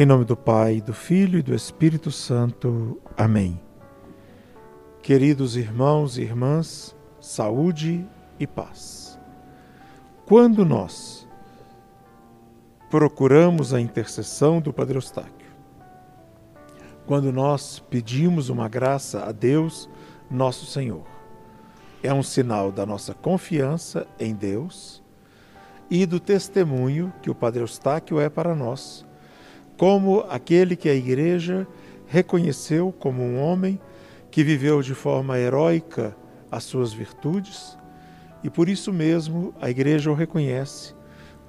Em nome do Pai, do Filho e do Espírito Santo. Amém. Queridos irmãos e irmãs, saúde e paz. Quando nós procuramos a intercessão do Padre Eustáquio, quando nós pedimos uma graça a Deus, nosso Senhor, é um sinal da nossa confiança em Deus e do testemunho que o Padre Eustáquio é para nós, como aquele que a Igreja reconheceu como um homem que viveu de forma heróica as suas virtudes e por isso mesmo a Igreja o reconhece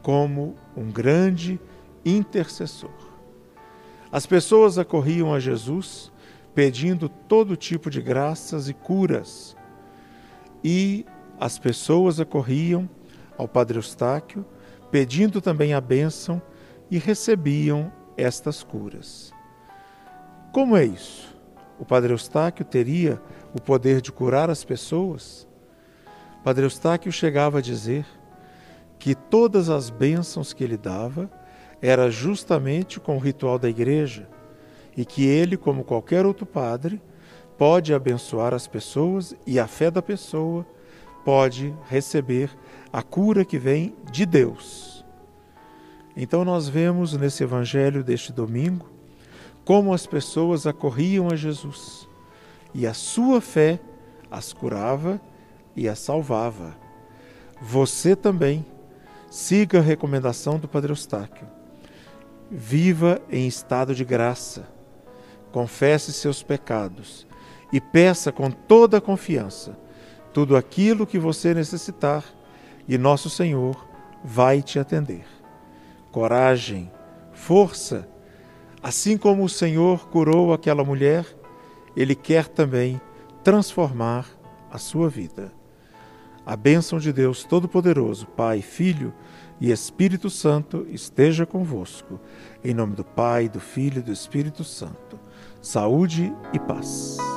como um grande intercessor. As pessoas acorriam a Jesus pedindo todo tipo de graças e curas, e as pessoas acorriam ao Padre Eustáquio pedindo também a bênção e recebiam estas curas. Como é isso? O Padre Eustáquio teria o poder de curar as pessoas? Padre Eustáquio chegava a dizer que todas as bênçãos que ele dava era justamente com o ritual da igreja e que ele, como qualquer outro padre, pode abençoar as pessoas e a fé da pessoa pode receber a cura que vem de Deus. Então nós vemos nesse evangelho deste domingo como as pessoas acorriam a Jesus e a sua fé as curava e as salvava. Você também siga a recomendação do Padre Eustáquio. Viva em estado de graça. Confesse seus pecados e peça com toda a confiança tudo aquilo que você necessitar e nosso Senhor vai te atender. Coragem, força, assim como o Senhor curou aquela mulher, Ele quer também transformar a sua vida. A bênção de Deus Todo-Poderoso, Pai, Filho e Espírito Santo esteja convosco. Em nome do Pai, do Filho e do Espírito Santo. Saúde e paz.